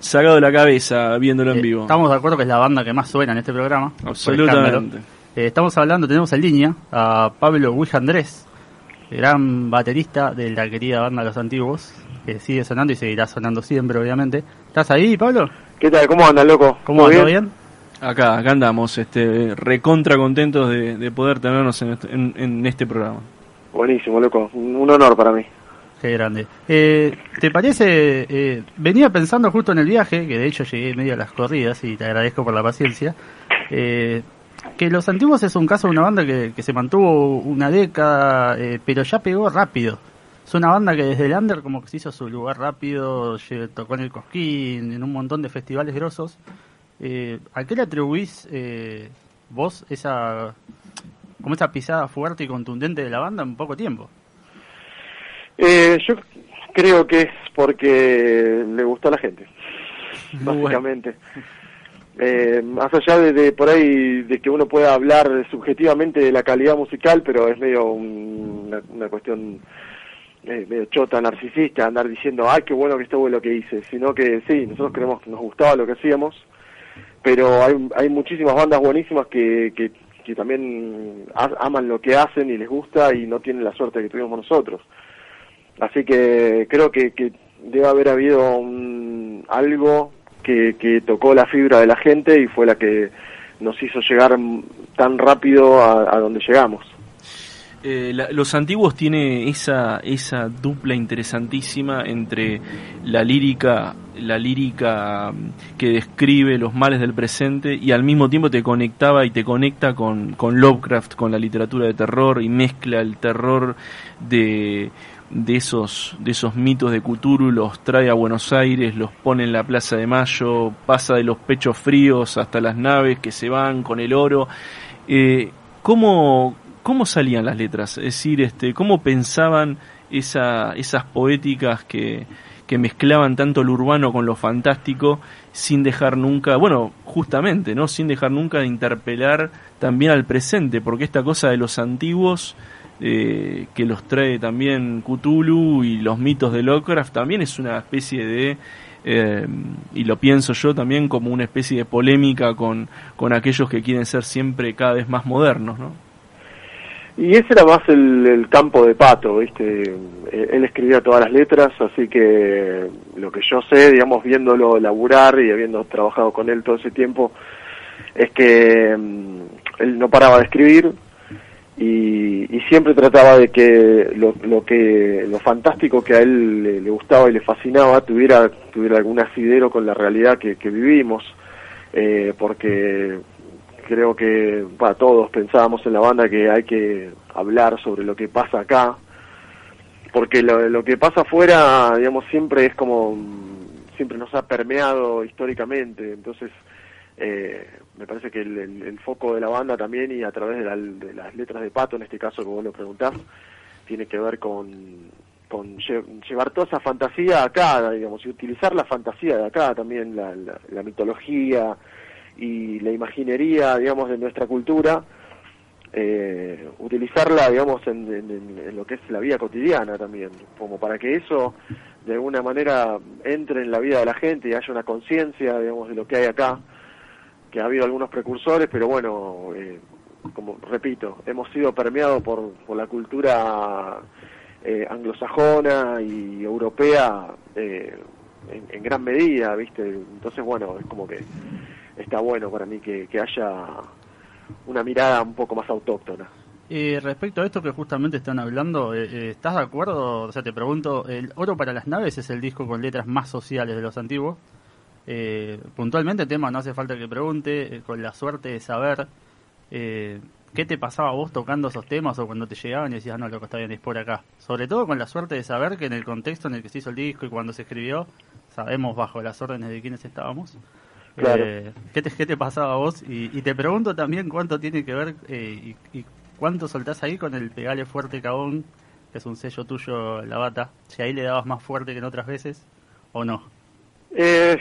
sacado de la cabeza viéndolo en eh, vivo. Estamos de acuerdo que es la banda que más suena en este programa. Absolutamente. Eh, estamos hablando, tenemos en línea a Pablo Huija Andrés, gran baterista de la querida banda Los Antiguos, que sigue sonando y seguirá sonando siempre, obviamente. ¿Estás ahí, Pablo? ¿Qué tal? ¿Cómo andan, loco? ¿Cómo andan? bien? Acá, acá andamos, este, recontra contentos de, poder tenernos este, en este, programa. Buenísimo, loco. Un honor para mí. Qué grande. Eh, ¿Te parece? Eh, venía pensando justo en el viaje, que de hecho llegué medio a las corridas y te agradezco por la paciencia. Eh, que Los Antiguos es un caso de una banda que, se mantuvo una década, eh, pero ya pegó rápido. Es una banda que desde el under como que se hizo su lugar rápido, tocó en el Cosquín, en un montón de festivales grosos. Eh, ¿A qué le atribuís eh, vos esa, como esa pisada fuerte y contundente de la banda en poco tiempo? yo creo que es porque le gustó a la gente, básicamente eh, más allá de, por ahí de que uno pueda hablar subjetivamente de la calidad musical, pero es medio una, cuestión eh, medio chota, narcisista, andar diciendo, ay, qué bueno que estuvo lo que hice, sino que sí, nosotros creemos que nos gustaba lo que hacíamos, pero hay, hay muchísimas bandas buenísimas que, que, también aman lo que hacen y les gusta y no tienen la suerte que tuvimos nosotros. Así que creo que, que debe haber habido un, algo que, tocó la fibra de la gente y fue la que nos hizo llegar tan rápido a, donde llegamos. Eh, los antiguos tiene esa esa dupla interesantísima entre la lírica la lírica mm, que describe los males del presente y al mismo tiempo te conectaba y te conecta con, con Lovecraft con la literatura de terror y mezcla el terror de de esos, de esos mitos de Cthulhu, los trae a Buenos Aires, los pone en la Plaza de Mayo, pasa de los pechos fríos hasta las naves que se van con el oro. Eh, ¿cómo, ¿Cómo salían las letras? Es decir, este, ¿cómo pensaban esa, esas poéticas que, que mezclaban tanto lo urbano con lo fantástico sin dejar nunca, bueno, justamente, ¿no? Sin dejar nunca de interpelar también al presente, porque esta cosa de los antiguos eh, que los trae también Cthulhu y los mitos de Lovecraft también es una especie de eh, y lo pienso yo también como una especie de polémica con, con aquellos que quieren ser siempre cada vez más modernos, ¿no? Y ese era más el, campo de Pato, ¿viste? Eh, él escribía todas las letras, así que lo que yo sé, digamos, viéndolo laburar y habiendo trabajado con él todo ese tiempo, es que mm, él no paraba de escribir y, siempre trataba de que lo, lo, que lo fantástico que a él le, gustaba y le fascinaba tuviera tuviera algún asidero con la realidad que, vivimos, eh, porque creo que para todos pensábamos en la banda que hay que hablar sobre lo que pasa acá, porque lo, lo que pasa afuera, digamos, siempre es como, siempre nos ha permeado históricamente, entonces eh, me parece que el, foco de la banda también y a través de, las letras de Pato, en este caso que vos lo preguntás, tiene que ver con, llevar toda esa fantasía acá, digamos, y utilizar la fantasía de acá también, la, la mitología, y la imaginería, digamos, de nuestra cultura, eh, utilizarla, digamos, en, lo que es la vida cotidiana también, como para que eso de alguna manera entre en la vida de la gente y haya una conciencia, digamos, de lo que hay acá, que ha habido algunos precursores, pero bueno, eh, como repito, hemos sido permeados por, por la cultura eh, anglosajona y europea en, en gran medida, ¿viste? Entonces, bueno, es como que está bueno para mí que, haya una mirada un poco más autóctona. Y respecto a esto que justamente están hablando, eh, eh, ¿estás de acuerdo? O sea, te pregunto, el Oro para las Naves es el disco con letras más sociales de los antiguos. Eh, puntualmente, tema, no hace falta que pregunte, con la suerte de saber qué te pasaba vos tocando esos temas o cuando te llegaban y decías, ah, no, lo que está bien es por acá. Sobre todo con la suerte de saber que en el contexto en el que se hizo el disco y cuando se escribió, sabemos bajo las órdenes de quienes estábamos. Claro. Eh, ¿qué, te, ¿Qué te pasaba a vos? Y, te pregunto también cuánto tiene que ver eh, y, cuánto soltás ahí con el Pegale Fuerte Cabón, que es un sello tuyo, la bata. Si ahí le dabas más fuerte que en otras veces, o no. Eh,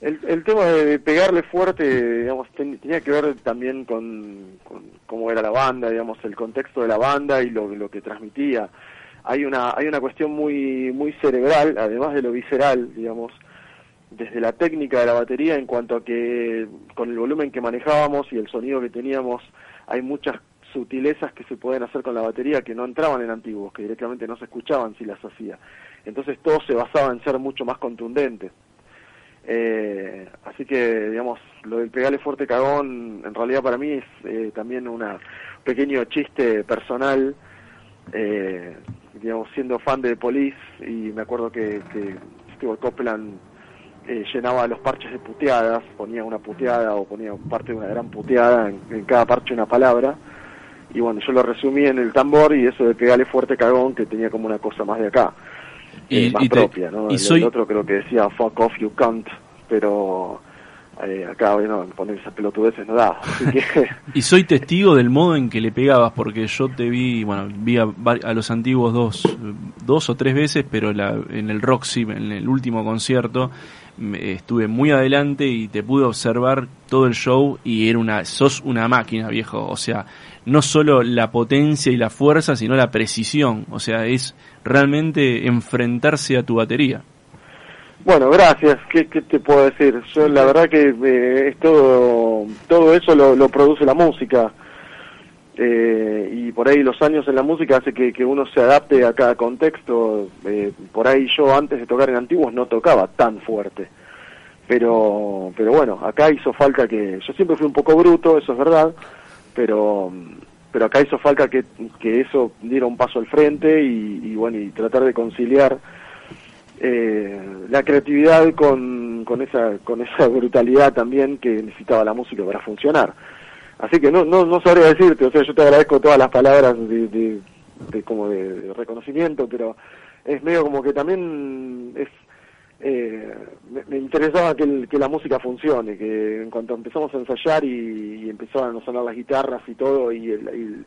el, tema de pegarle fuerte, digamos, tenía que ver también con, cómo era la banda, digamos, el contexto de la banda y lo, lo que transmitía. Hay una, hay una cuestión muy, muy cerebral, además de lo visceral, digamos, desde la técnica de la batería en cuanto a que con el volumen que manejábamos y el sonido que teníamos hay muchas sutilezas que se pueden hacer con la batería que no entraban en antiguos, que directamente no se escuchaban si las hacía. Entonces todo se basaba en ser mucho más contundente. Eh, así que, digamos, lo del pegale fuerte cagón, en realidad para mí es eh, también un pequeño chiste personal, eh, digamos, siendo fan de Police, y me acuerdo que, que Steve Copeland eh, llenaba los parches de puteadas, ponía una puteada o ponía parte de una gran puteada en, cada parche una palabra. Y bueno, yo lo resumí en el tambor y eso de pegarle fuerte cagón, que tenía como una cosa más de acá, y, eh, más propia, ¿no? el, otro creo que decía fuck off you can't, pero acá bueno, poner esas pelotudeces no da. y soy testigo del modo en que le pegabas, porque yo te vi, bueno, vi a, los antiguos dos, dos o tres veces, pero la, en el Roxy, en el último concierto, estuve muy adelante y te pude observar todo el show y era una, sos una máquina, viejo. O sea, no solo la potencia y la fuerza, sino la precisión. O sea, es realmente enfrentarse a tu batería. Bueno, gracias. ¿Qué, te puedo decir? Yo la verdad que eh, es todo, todo eso lo, produce la música. Eh, y por ahí los años en la música hace que, uno se adapte a cada contexto. Eh, por ahí yo antes de tocar en antiguos no tocaba tan fuerte. Pero, pero bueno, acá hizo falta que... Yo siempre fui un poco bruto, eso es verdad, pero, pero acá hizo falta que, que eso diera un paso al frente y, y bueno, y tratar de conciliar eh, la creatividad con, con, esa, con esa brutalidad también que necesitaba la música para funcionar. Así que no, no, no sabría decirte, o sea, yo te agradezco todas las palabras de, de como de, reconocimiento, pero es medio como que también es eh, me, interesaba que, que, la música funcione, que en cuanto empezamos a ensayar y, y a sonar las guitarras y todo, y el, el,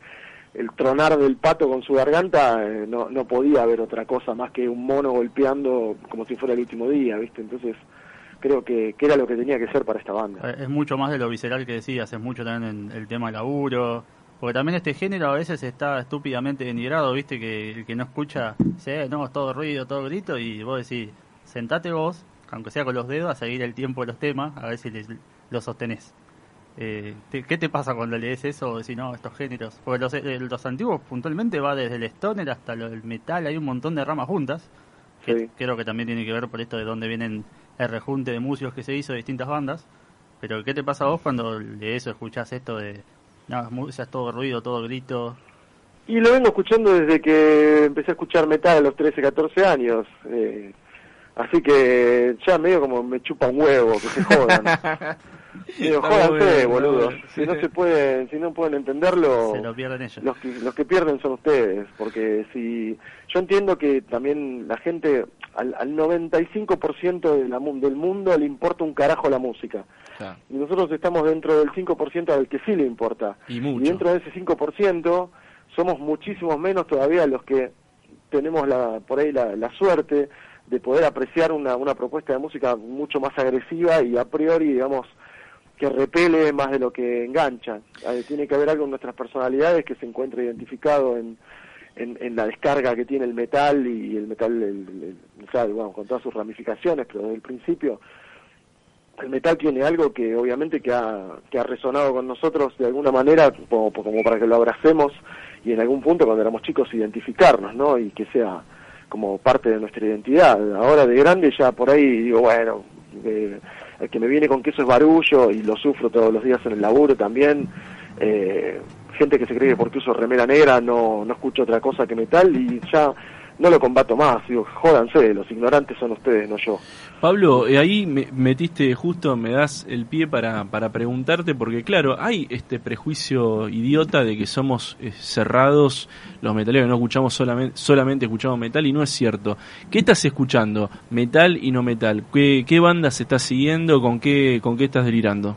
tronar del pato con su garganta, eh, no, no podía haber otra cosa más que un mono golpeando como si fuera el último día, ¿viste? Entonces creo que, que era lo que tenía que ser para esta banda. Es mucho más de lo visceral que decías, es mucho también en el tema laburo, porque también este género a veces está estúpidamente denigrado, viste, que el que no escucha, eh, no, todo ruido, todo grito, y vos decís, sentate vos, aunque sea con los dedos, a seguir el tiempo de los temas, a ver si lo sostenés. Eh, ¿Qué te pasa cuando lees eso o decís, no, estos géneros? Porque los, eh, los antiguos puntualmente va desde el stoner hasta el metal, hay un montón de ramas juntas, que creo que también tiene que ver por esto de dónde vienen el rejunte de músicos que se hizo de distintas bandas. Pero ¿qué te pasa a vos cuando lees o escuchás esto de, no, es todo ruido, todo grito? Y lo vengo escuchando desde que empecé a escuchar metal a los 13, 14 años. Eh, Así que ya medio como me chupa un huevo, que se jodan. Digo, jódanse, boludo. Si no se pueden, si no pueden entenderlo, lo pierden ellos. Los que, los que pierden son ustedes, porque si yo entiendo que también la gente al, al 95% de la, del mundo le importa un carajo la música. Y nosotros estamos dentro del 5% al que sí le importa. Y, mucho. y dentro de ese 5% somos muchísimos menos todavía los que tenemos la por ahí la, la suerte de poder apreciar una, una propuesta de música mucho más agresiva y a priori, digamos, que repele más de lo que engancha. Eh, tiene que haber algo en nuestras personalidades que se encuentre identificado en, en, la descarga que tiene el metal y el metal, el, con todas sus ramificaciones, pero desde el principio el metal tiene algo que obviamente que ha, que ha resonado con nosotros de alguna manera como, como para que lo abracemos y en algún punto cuando éramos chicos identificarnos, ¿no? Y que sea como parte de nuestra identidad. Ahora de grande ya por ahí digo, bueno, eh, que me viene con que eso es barullo y lo sufro todos los días en el laburo también. Eh, gente que se cree que porque uso remera negra no, no escucho otra cosa que metal y ya no lo combato más. Digo, jódanse, los ignorantes son ustedes, no yo. Pablo, eh, ahí me metiste justo, me das el pie para, para preguntarte, porque claro, hay este prejuicio idiota de que somos eh, cerrados los metaleros, no escuchamos solamente, solamente escuchamos metal y no es cierto. ¿Qué estás escuchando? ¿Metal y no metal? ¿Qué, qué bandas estás siguiendo? ¿Con qué, con qué estás delirando?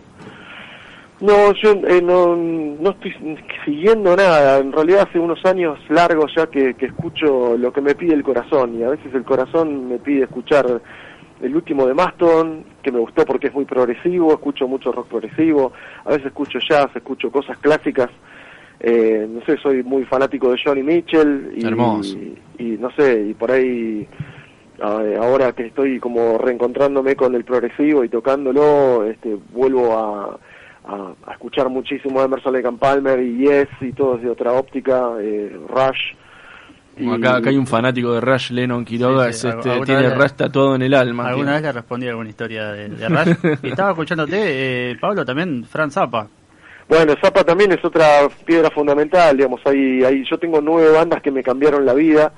No, yo eh, no, no estoy siguiendo nada. En realidad hace unos años largos ya que, que escucho lo que me pide el corazón. Y a veces el corazón me pide escuchar el último de Maston, que me gustó porque es muy progresivo, escucho mucho rock progresivo, a veces escucho jazz, escucho cosas clásicas, eh, no sé, soy muy fanático de Johnny Mitchell y, y, no sé, y por ahí ahora que estoy como reencontrándome con el progresivo y tocándolo, este, vuelvo a, a, escuchar muchísimo Emerson Lake Palmer y Yes y todos de otra óptica, eh, Rush, acá, acá, hay un fanático de Rush, Lennon Quiroga, este, tiene Rush todo en el alma. Alguna vez le respondí alguna historia de, Rush. y estaba escuchándote, eh, Pablo, también Fran Zappa. Bueno, Zappa también es otra piedra fundamental, digamos, ahí, ahí yo tengo nueve bandas que me cambiaron la vida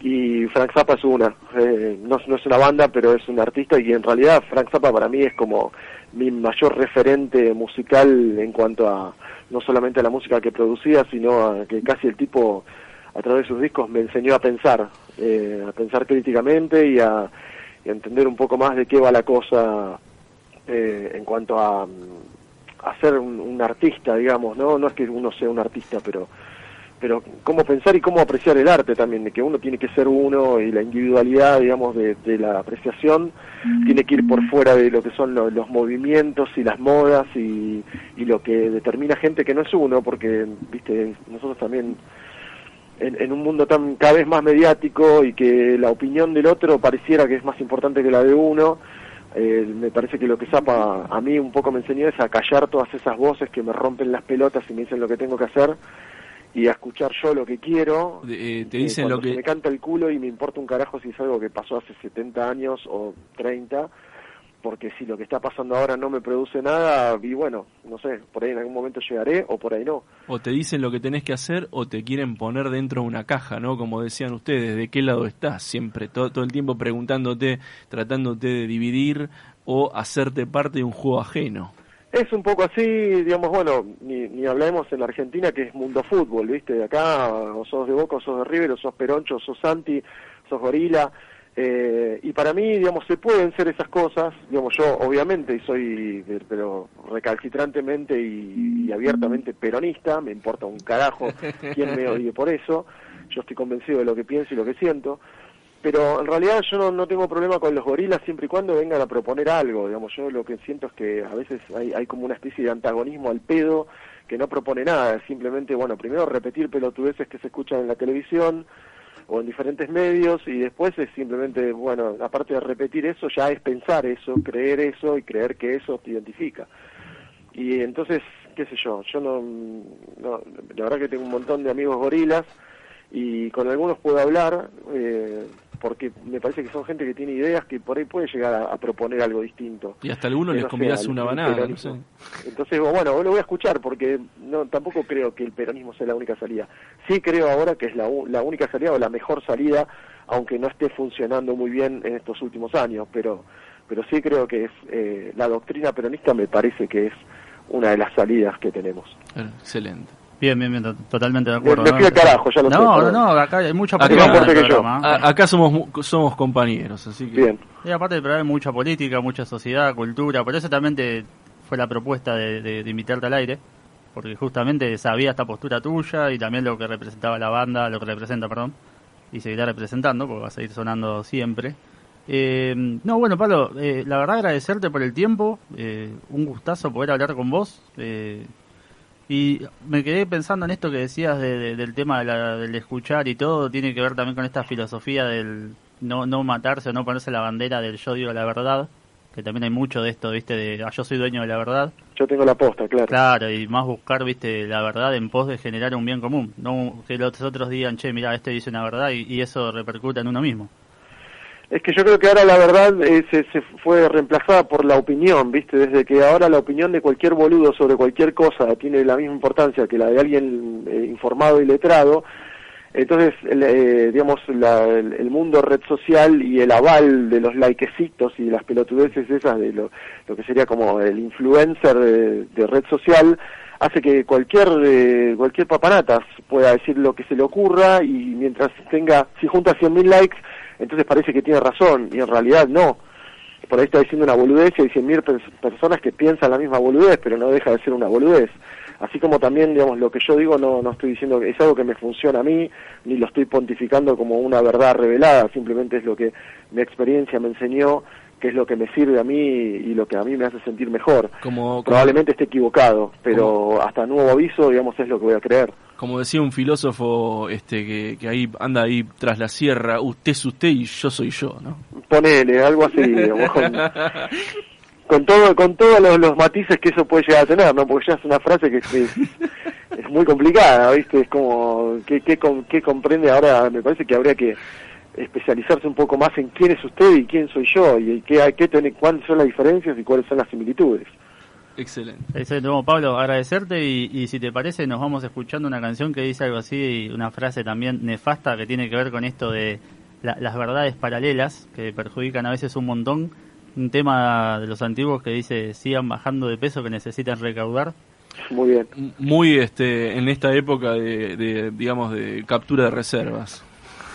y Frank Zappa es una. Eh, no, es una banda, pero es un artista y en realidad Frank Zappa para mí es como mi mayor referente musical en cuanto a no solamente a la música que producía, sino a que casi el tipo a través de sus discos me enseñó a pensar, eh, a pensar críticamente y a, entender un poco más de qué va la cosa eh, en cuanto a, a ser un, artista, digamos, ¿no? No es que uno sea un artista, pero pero cómo pensar y cómo apreciar el arte también, de que uno tiene que ser uno y la individualidad, digamos, de, la apreciación tiene que ir por fuera de lo que son los movimientos y las modas y, y lo que determina gente que no es uno, porque, viste, nosotros también en, un mundo tan cada vez más mediático y que la opinión del otro pareciera que es más importante que la de uno, eh, me parece que lo que Zapa a mí un poco me enseñó es a callar todas esas voces que me rompen las pelotas y me dicen lo que tengo que hacer y a escuchar yo lo que quiero. Eh, te dicen lo que... me canta el culo y me importa un carajo si es algo que pasó hace 70 años o 30 porque si lo que está pasando ahora no me produce nada, y bueno, no sé, por ahí en algún momento llegaré o por ahí no. O te dicen lo que tenés que hacer o te quieren poner dentro de una caja, ¿no? Como decían ustedes, ¿de qué lado estás? Siempre, todo, todo el tiempo preguntándote, tratándote de dividir o hacerte parte de un juego ajeno. Es un poco así, digamos, bueno, ni, ni hablemos en la Argentina que es mundo fútbol, ¿viste? De acá, o sos de Boca, o sos de River, o sos Peroncho, o sos Santi, sos Gorila. Eh, y para mí, digamos, se pueden ser esas cosas, digamos, yo obviamente soy, pero recalcitrantemente y abiertamente peronista, me importa un carajo quién me odie por eso, yo estoy convencido de lo que pienso y lo que siento, pero en realidad yo no, no tengo problema con los gorilas siempre y cuando vengan a proponer algo, digamos, yo lo que siento es que a veces hay, hay como una especie de antagonismo al pedo que no propone nada, es simplemente, bueno, primero repetir pelotudeces que se escuchan en la televisión o en diferentes medios y después es simplemente, bueno, aparte de repetir eso, ya es pensar eso, creer eso y creer que eso te identifica. Y entonces, qué sé yo, yo no, no la verdad que tengo un montón de amigos gorilas y con algunos puedo hablar eh, porque me parece que son gente que tiene ideas que por ahí puede llegar a, a proponer algo distinto. Y hasta algunos Que les convidás una banana, no sé. Entonces, bueno, lo voy a escuchar porque no tampoco creo que el peronismo sea la única salida. Sí creo ahora que es la, la única salida o la mejor salida, aunque no esté funcionando muy bien en estos últimos años, pero pero sí creo que es eh, la doctrina peronista me parece que es una de las salidas que tenemos. Excelente. Bien, bien, bien, to- totalmente de acuerdo. me ¿no? fui al carajo, ya lo sé, No, no, no, acá hay mucha Acá- política en Mejor el que yo. programa. A- acá somos mu- somos compañeros, así que Bien. Y aparte del programa hay mucha política, mucha sociedad, cultura, por eso también te- fue la propuesta de, de- de invitarte al aire, porque justamente sabía esta postura tuya y también lo que representaba la banda, lo que representa, perdón, y seguirá representando, porque va a seguir sonando siempre. Eh, no, bueno, Pablo, eh, la verdad agradecerte por el tiempo, eh, un gustazo poder hablar con vos. eh, y me quedé pensando en esto que decías de- de- del tema de la- del escuchar y todo, tiene que ver también con esta filosofía del no, no matarse o no ponerse la bandera del yo digo la verdad, que también hay mucho de esto, viste, de "Ah, yo soy dueño de la verdad. Yo tengo la posta, claro. Claro, y más buscar, viste, la verdad en pos de generar un bien común. No que los otros digan, che, mira, este dice una verdad y, y eso repercuta en uno mismo. Es que yo creo que ahora la verdad eh, se, se fue reemplazada por la opinión, ¿viste? Desde que ahora la opinión de cualquier boludo sobre cualquier cosa tiene la misma importancia que la de alguien eh, informado y letrado, entonces, eh, digamos, la- el, mundo red social y el aval de los likecitos y las pelotudeces esas de lo, que sería como el influencer de, de red social hace que cualquier eh, cualquier papanatas pueda decir lo que se le ocurra y mientras tenga, si junta 100.000 likes, entonces parece que tiene razón y en realidad no. Por ahí está diciendo una boludez y hay 100.000 pers- personas que piensan la misma boludez, pero no deja de ser una boludez. Así como también, digamos, lo que yo digo no, no estoy diciendo que es algo que me funciona a mí, ni lo estoy pontificando como una verdad revelada, simplemente es lo que mi experiencia me enseñó, que es lo que me sirve a mí y lo que a mí me hace sentir mejor. como, como, Probablemente esté equivocado, pero hasta nuevo aviso, digamos, es lo que voy a creer. Como decía un filósofo este que, que ahí anda ahí tras la sierra, usted es usted y yo soy yo, ¿no? Ponele, algo así, digamos, con, con todo, con todos los, los matices que eso puede llegar a tener, ¿no? Porque ya es una frase que es, es, es muy complicada, ¿viste? Es como, ¿qué, qué, qué comprende ahora? Me parece que habría que especializarse un poco más en quién es usted y quién soy yo, y qué, qué tiene, cuáles son las diferencias y cuáles son las similitudes. Excelente. Excelente, bueno, Pablo, agradecerte y, y si te parece nos vamos escuchando una canción que dice algo así, una frase también nefasta que tiene que ver con esto de la- las verdades paralelas que perjudican a veces un montón. Un tema de los antiguos que dice sigan bajando de peso que necesitan recaudar. Muy bien. Muy este en esta época de, de, digamos de captura de reservas.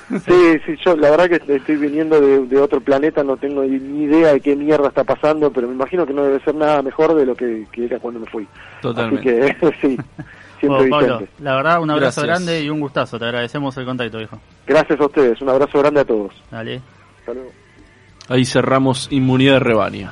Sí, sí, yo la verdad que estoy viniendo de, de otro planeta, no tengo ni idea de qué mierda está pasando, pero me imagino que no debe ser nada mejor de lo que, que era cuando me fui. Totalmente. Así que sí, siempre Bueno, Pablo, la verdad un abrazo Gracias. grande y un gustazo, te agradecemos el contacto, viejo. Gracias a ustedes, un abrazo grande a todos. Dale. Hasta luego. Ahí cerramos inmunidad de rebaño.